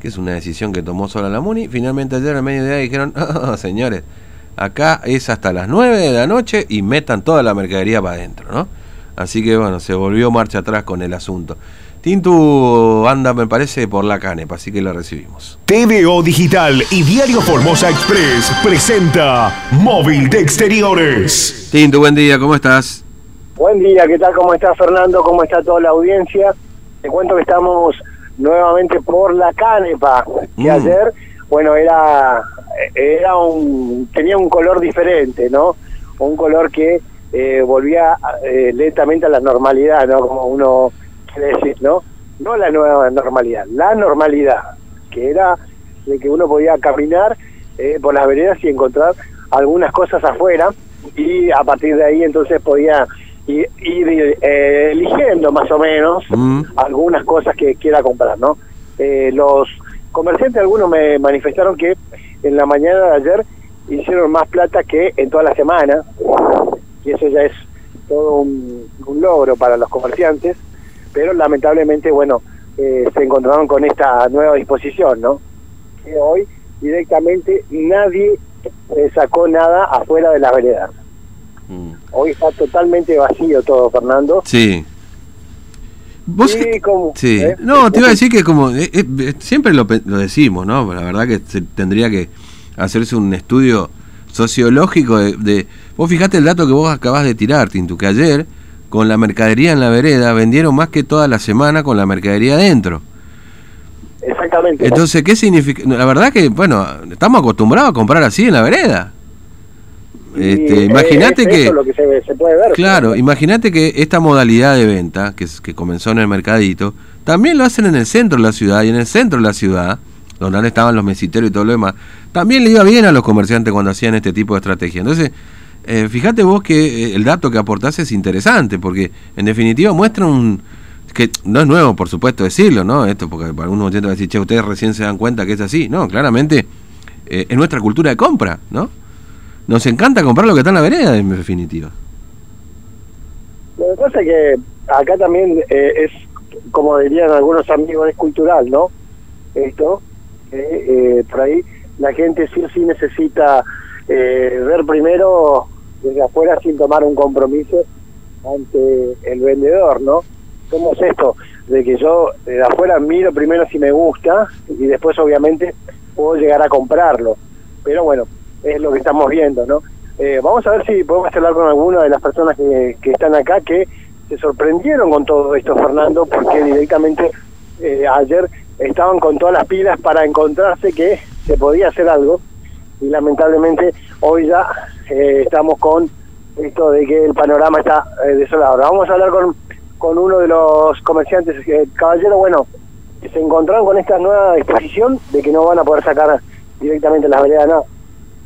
que es una decisión que tomó sola la MUNI. Finalmente ayer a mediodía dijeron, "Ah, señores, acá es hasta las 9 de la noche y metan toda la mercadería para adentro, ¿no? Así que bueno, se volvió marcha atrás con el asunto. Tintu anda, me parece, por la canepa, así que la recibimos. TVO Digital y Diario Formosa Express presenta Móvil de Exteriores. Tintu, buen día, ¿cómo estás? Buen día, ¿qué tal? ¿Cómo está Fernando? ¿Cómo está toda la audiencia? Te cuento que estamos nuevamente por la Canepa, que Mm. ayer, bueno, era, era un, tenía un color diferente, ¿no? Un color que eh, volvía eh, lentamente a la normalidad, ¿no? Como uno quiere decir, ¿no? No la nueva normalidad, la normalidad, que era de que uno podía caminar eh, por las veredas y encontrar algunas cosas afuera y a partir de ahí entonces podía ir, ir, eh, eligiendo más o menos Mm. algunas cosas que quiera comprar, ¿no? Eh, los comerciantes, algunos me manifestaron que en la mañana de ayer hicieron más plata que en toda la semana, y eso ya es todo un, un logro para los comerciantes, pero lamentablemente, bueno, eh, se encontraron con esta nueva disposición, ¿no? Que hoy directamente nadie eh, sacó nada afuera de la vereda. Mm. Hoy está totalmente vacío todo, Fernando. Sí. ¿Vos Sí, como- Sí. ¿eh? No, te iba a decir que como eh, eh, siempre lo, lo decimos, ¿no? La verdad que se tendría que hacerse un estudio sociológico de, de- Vos fijate el dato que vos acabás de tirar, Tintu, que ayer con la mercadería en la vereda vendieron más que toda la semana con la mercadería adentro. Exactamente. Entonces, ¿qué significa? La verdad que, bueno, estamos acostumbrados a comprar así en la vereda. Este, imagínate es que... eso lo que se, se puede ver. Claro, imagínate que esta modalidad de venta, que, que comenzó en el mercadito, también lo hacen en el centro de la ciudad, y en el centro de la ciudad, donde estaban los mesiteros y todo lo demás, también le iba bien a los comerciantes cuando hacían este tipo de estrategia. Entonces, eh, fíjate vos que eh, el dato que aportás es interesante, porque en definitiva muestra un... que no es nuevo, por supuesto, decirlo, ¿no? Esto, porque para oyentes a decir, che, ustedes recién se dan cuenta que es así. No, claramente eh, es nuestra cultura de compra, ¿no? Nos encanta comprar lo que está en la vereda, en definitiva. Lo que pasa es que acá también eh, es, como dirían algunos amigos, es cultural, ¿no? Esto, eh, por ahí la gente sí o sí necesita eh, ver primero desde afuera sin tomar un compromiso ante el vendedor, ¿no? ¿Cómo es esto? De que yo de afuera miro primero si me gusta y después obviamente puedo llegar a comprarlo. Pero bueno, es lo que estamos viendo, ¿no? Eh, vamos a ver si podemos hablar con alguna de las personas que, que están acá que se sorprendieron con todo esto, Fernando, porque directamente eh, ayer estaban con todas las pilas para encontrarse que se podía hacer algo y lamentablemente hoy ya eh, estamos con esto de que el panorama está eh, desolado. Ahora Vamos a hablar con, con uno de los comerciantes, eh, caballero, bueno, se encontraron con esta nueva disposición de que no van a poder sacar directamente las veredas, no.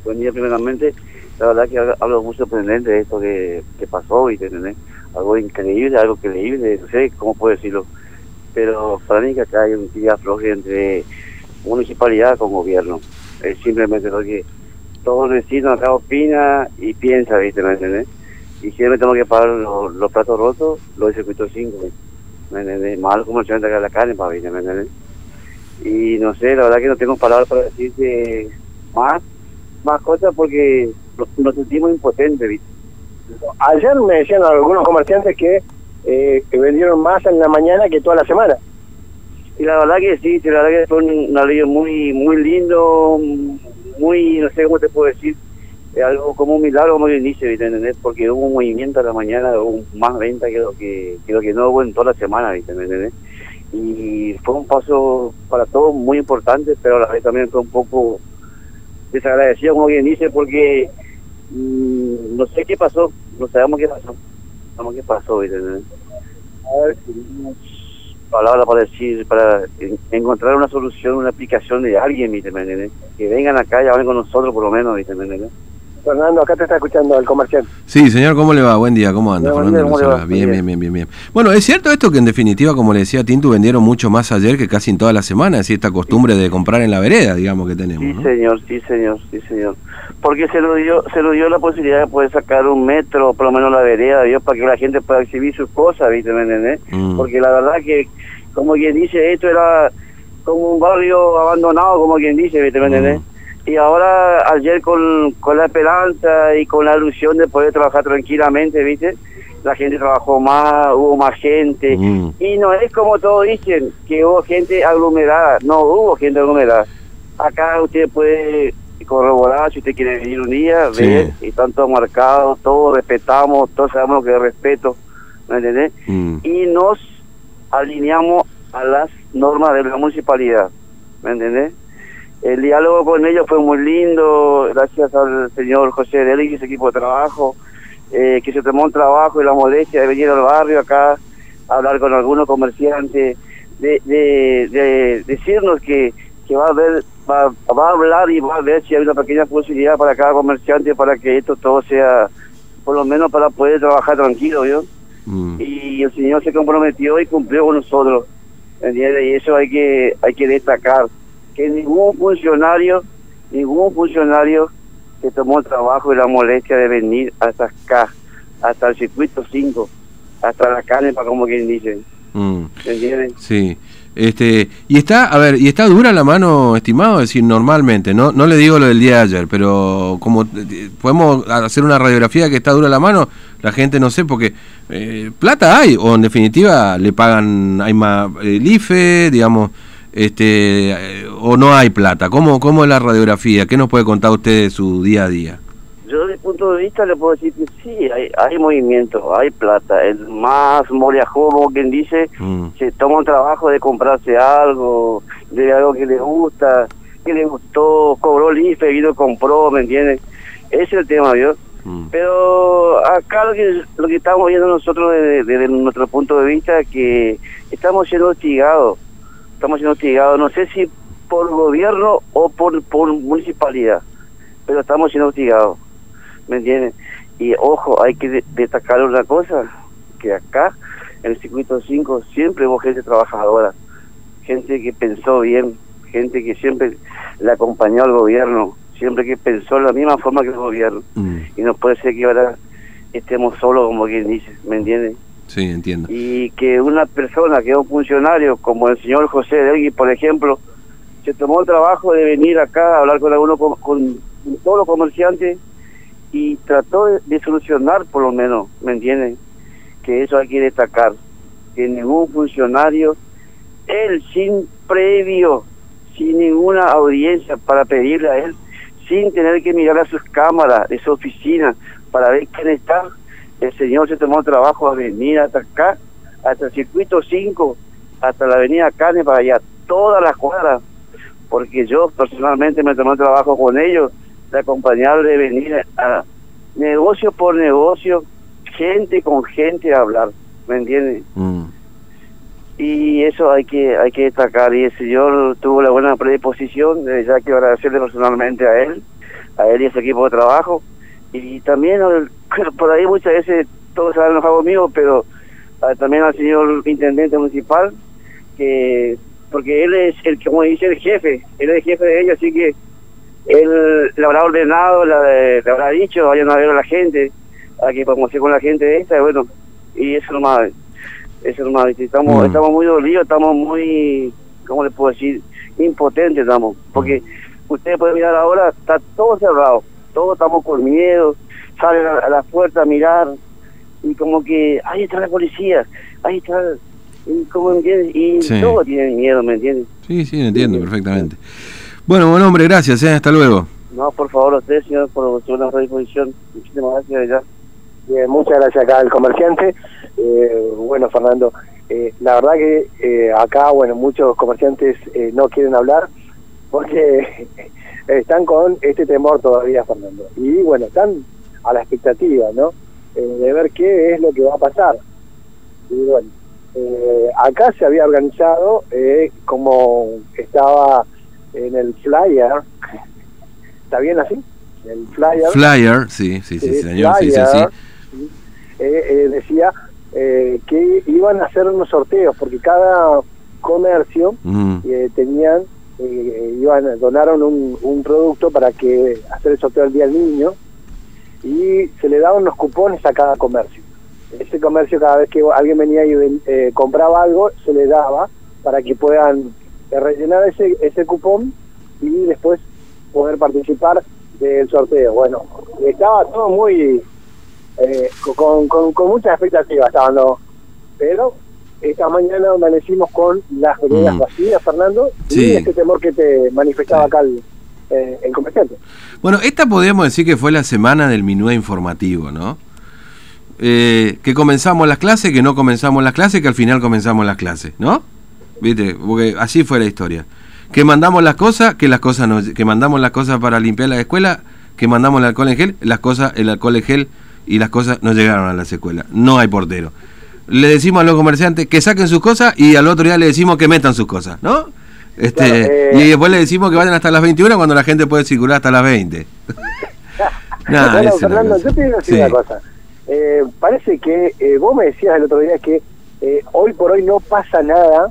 Buen día, primeramente. La verdad que hablo- muy sorprendente de esto que, que pasó. ¿entendés? Algo increíble, algo creíble, no sé cómo puedo decirlo. Pero para mí que acá hay un tira afloje entre municipalidad con gobierno. Es simplemente lo que todos los vecinos acá opinan y piensan, ¿viste? ¿Me entendés? Y si me tengo que pagar los, los platos rotos, lo hice circuito 5, ¿me entendés? Mal comerciante acá en la carne, ¿me entendés? Y no sé, la verdad que no tengo palabras para decirte más más cosas porque nos, nos sentimos impotentes, ¿viste? Ayer me decían algunos comerciantes que, eh, vendieron más en la mañana que toda la semana. Y la verdad que sí, la verdad que fue un alivio muy muy lindo, muy, no sé cómo te puedo decir, eh, algo como un milagro, como el inicio, ¿viste? Porque hubo un movimiento a la mañana, hubo más venta que lo que, que lo que no hubo en toda la semana, ¿viste? ¿me entendés? Y fue un paso para todos muy importante, pero a la vez también fue un poco desagradecido, como quien dice, porque mm, no sé qué pasó, no sabemos qué pasó, sabemos qué pasó, ¿viste? A ver, palabra para decir, para en- encontrar una solución, una aplicación de alguien, ¿viste? Que vengan acá y hablen con nosotros por lo menos, ¿viste? Fernando, acá te está escuchando el comerciante. Sí, señor, ¿cómo le va? Buen día, ¿cómo anda? Fernando día, ¿cómo le Rosalba. va? Bien, bien, Bien. bien, bien. Bueno, es cierto esto que en definitiva, como le decía Tintu, vendieron mucho más ayer que casi en toda la semana, es decir, esta costumbre de comprar en la vereda, digamos, que tenemos, Sí, ¿no? señor, sí, señor, sí, señor. Porque se lo dio se lo dio la posibilidad de poder sacar un metro, por lo menos la vereda, Dios, para que la gente pueda exhibir sus cosas, ¿viste? ¿me entendés? Mm. Porque la verdad que, como quien dice, esto era como un barrio abandonado, como quien dice, ¿viste? ¿me entendés? Y ahora, ayer con, con la esperanza y con la ilusión de poder trabajar tranquilamente, ¿viste? La gente trabajó más, hubo más gente. Mm. Y no es como todos dicen, que hubo gente aglomerada. No hubo gente aglomerada. Acá usted puede corroborar si usted quiere venir un día, Sí. ver, y están todos marcados, todos respetamos, todos sabemos lo que es respeto, ¿me entendés? Mm. y nos alineamos a las normas de la municipalidad, ¿me entendés? El diálogo con ellos fue muy lindo, gracias al señor José Deli y su equipo de trabajo, eh, que se tomó un trabajo y la molestia de venir al barrio acá a hablar con algunos comerciantes, de, de, de decirnos que, que va a haber, va, va a hablar y va a ver si hay una pequeña posibilidad para cada comerciante para que esto todo sea, por lo menos para poder trabajar tranquilo, ¿yo? Mm. y el señor se comprometió y cumplió con nosotros ¿entiendes? y eso hay que hay que destacar que ningún funcionario ningún funcionario se tomó el trabajo y la molestia de venir hasta acá hasta el circuito 5 hasta la canepa como quien dice Mm. ¿entiendes? Sí. Este, y está, a ver, y está dura la mano, estimado, es decir, normalmente, no no le digo lo del día de ayer, pero como eh, podemos hacer una radiografía que está dura la mano, la gente no sé, porque eh, plata hay, o en definitiva le pagan, hay más el IFE, digamos, este, eh, o no hay plata. ¿Cómo, ¿Cómo es la radiografía? ¿Qué nos puede contar usted de su día a día? Yo desde mi punto de vista le puedo decir que sí, hay, hay movimiento, hay plata. El más moriajo, como quien dice, Mm. se toma un trabajo de comprarse algo, de algo que le gusta, que le gustó, cobró el IFE, vino y compró, ¿me entiendes? Ese es el tema, ¿vio? Mm. Pero acá lo que, lo que estamos viendo nosotros desde, desde nuestro punto de vista es que estamos siendo hostigados, estamos siendo hostigados, no sé si por gobierno o por, por municipalidad, pero estamos siendo hostigados, ¿me entiendes? Y ojo, hay que de- destacar una cosa, que acá en el circuito 5 siempre hubo gente trabajadora, gente que pensó bien, gente que siempre le acompañó al gobierno, siempre que pensó de la misma forma que el gobierno Mm. y no puede ser que ahora estemos solos como quien dice, ¿me entiendes? Sí, entiendo. Y que una persona que es un funcionario como el señor José Delgui, por ejemplo, se tomó el trabajo de venir acá a hablar con algunos con, todos los comerciantes y trató de, de solucionar por lo menos, ¿me entiendes? Que eso hay que destacar, que ningún funcionario, él sin previo, sin ninguna audiencia para pedirle a él, sin tener que mirar a sus cámaras de su oficina para ver quién está, el señor se tomó trabajo a venir hasta acá, hasta el circuito 5, hasta la avenida Cane para allá, todas las cuadras, porque yo personalmente me tomé trabajo con ellos de acompañarle, de venir a negocio por negocio, gente con gente a hablar, ¿me entiendes? Mm. y eso hay que hay que destacar y el señor tuvo la buena predisposición ya quiero agradecerle personalmente a él a él y a su equipo de trabajo y también al- por ahí muchas veces todos se han enojado conmigo pero ah, también al señor intendente municipal que porque él es el como dice el jefe él es el jefe de ellos así que él le habrá ordenado le, le habrá dicho vayan a ver a la gente a que promoción con la gente esta y bueno y eso nomás eso nomás estamos Mm. estamos muy dolidos estamos muy cómo le puedo decir impotentes estamos porque ustedes pueden mirar ahora está todo cerrado todos estamos con miedo salen a, a la puerta a mirar y como que ahí está la policía ahí está y como entiendes y Sí. todos tienen miedo me entiendes Sí, sí, entiendo perfectamente. Bueno, buen hombre, gracias, eh, hasta luego. no por favor a ustedes señor por su buena predisposición muchísimas gracias Bien, muchas gracias acá al comerciante. Eh, bueno, Fernando, eh, la verdad que eh, acá, bueno, muchos comerciantes eh, no quieren hablar porque están con este temor todavía, Fernando. Y bueno, están a la expectativa, ¿no? Eh, de ver qué es lo que va a pasar. Y bueno, eh, acá se había organizado eh, como estaba en el flyer. ¿Está bien así? El flyer. Flyer, sí, sí, sí, Eh, señor, sí, sí, sí. flyer, eh, decía eh, que iban a hacer unos sorteos porque cada comercio Mm, tenían eh, iban donaron un, un producto para que hacer el sorteo del día del niño y se le daban unos cupones a cada comercio ese comercio cada vez que alguien venía y ven- eh, compraba algo se le daba para que puedan rellenar ese, ese cupón y después poder participar del sorteo. Bueno, estaba todo muy eh, con, con, con muchas expectativas, estaban, ¿no? pero esta mañana amanecimos con las veredas Mm. vacías, Fernando, Sí. y este temor que te manifestaba acá el, eh, el comerciante. Bueno, esta podríamos decir que fue la semana del minué informativo, ¿no? Eh, que comenzamos las clases, que no comenzamos las clases, que al final comenzamos las clases, ¿no? ¿Viste? Porque así fue la historia. Que mandamos las cosas, que las cosas no, que mandamos las cosas para limpiar la escuela, que mandamos el alcohol en gel, las cosas, el alcohol en gel y las cosas no llegaron a las escuelas. No hay portero. Le decimos a los comerciantes que saquen sus cosas y al otro día le decimos que metan sus cosas, ¿no? Este, Claro, eh, y después le decimos que vayan hasta las 21 cuando la gente puede circular hasta las 20. Nah, bueno, Fernando, yo te digo Sí. una cosa. Eh, parece que eh, vos me decías el otro día que eh, hoy por hoy no pasa nada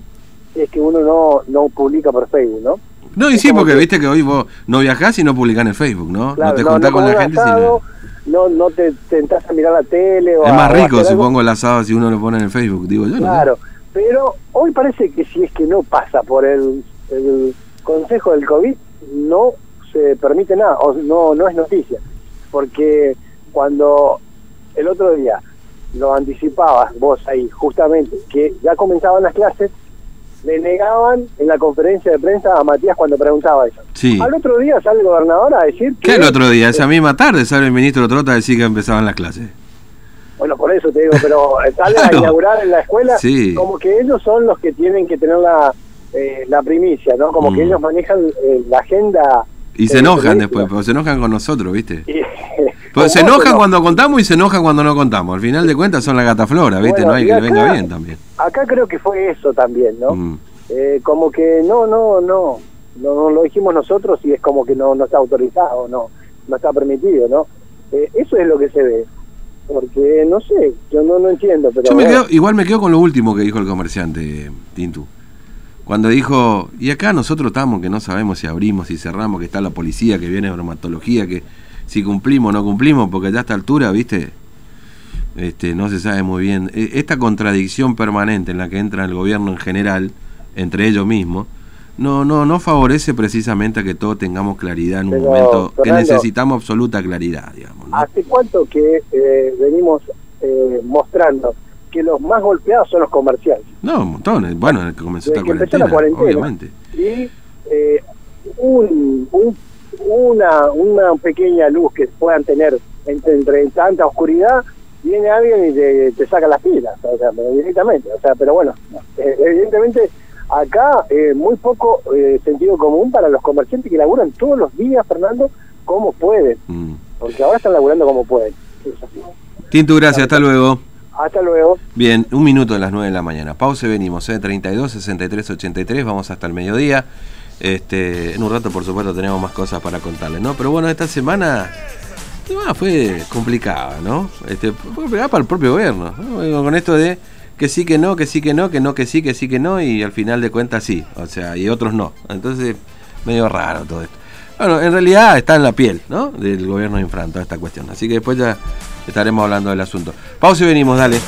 si es que uno no, no publica por Facebook, ¿no? No, y Es sí, porque que- viste que hoy vos no viajás y no publicás en el Facebook, ¿no? Claro, no te no, juntás no con la gente. asado, sino- no, no te tentás a mirar la tele o Es a- más rico, supongo, el asado si uno lo pone en el Facebook, digo yo. ¿no? Claro, pero hoy parece que si es que no pasa por el, el consejo del COVID, no se permite nada, o no, no es noticia. Porque cuando el otro día lo anticipabas vos ahí, justamente, que ya comenzaban las clases, le negaban en la conferencia de prensa a Matías cuando preguntaba eso. Sí. Al otro día sale el gobernador a decir que... ¿Qué el otro día? Esa misma tarde sale el ministro Trota a decir que empezaban las clases. Bueno, por eso te digo, pero sale Claro. a inaugurar en la escuela Sí. como que ellos son los que tienen que tener la, eh, la primicia, ¿no? Como Mm. que ellos manejan eh, la agenda. Y se eh, enojan después, porque se enojan con nosotros, ¿viste? Y- Pues se enojan no. cuando contamos y se enojan cuando no contamos. Al final de cuentas son la gata flora, ¿viste? Bueno, no hay que le venga bien también. Acá creo que fue eso también, ¿no? Mm. Eh, como que no, no, no, no, lo dijimos nosotros y es como que no, no está autorizado, no, no está permitido, ¿no? Eh, eso es lo que se ve. Porque, no sé, yo no, no entiendo, pero... Yo me bueno. quedo, igual me quedo con lo último que dijo el comerciante, Tintu. Cuando dijo, y acá nosotros estamos que no sabemos si abrimos, si cerramos, que está la policía, que viene bromatología, que si cumplimos o no cumplimos, porque ya a esta altura, viste, este, no se sabe muy bien. E- Esta contradicción permanente en la que entra el gobierno en general, entre ellos mismos, no, no, no favorece precisamente a que todos tengamos claridad en un Pero, momento que necesitamos absoluta claridad, digamos. ¿no? ¿Hace cuánto que eh, venimos eh, mostrando que los más golpeados son los comerciantes? No, montones. Bueno, en el que comenzó esta cuarentena, la cuarentena. obviamente. Y eh, un, un- una, una pequeña luz que puedan tener entre, entre tanta oscuridad, viene alguien y te, te saca las pilas, o sea, directamente. O sea, pero bueno, eh, evidentemente acá eh, muy poco eh, sentido común para los comerciantes que laburan todos los días, Fernando, como pueden, Mm. porque ahora están laburando como pueden. Tintu, gracias, hasta luego. Hasta luego. Bien, un minuto de las 9 de la mañana. Pausa y venimos, ¿eh? 32, 63, 83, vamos hasta el mediodía. Este, en un rato, por supuesto, tenemos más cosas para contarles, ¿no? Pero bueno, esta semana ah, fue complicada, ¿no? Este, complicada para el propio gobierno, ¿no? Con esto de que sí, que no, que sí, que no, que no, que sí, que sí, que no, y al final de cuentas sí, o sea, y otros no. Entonces, medio raro todo esto. Bueno, en realidad está en la piel, ¿no? Del gobierno de Infran, toda esta cuestión. Así que después ya estaremos hablando del asunto. Pausa y venimos, dale.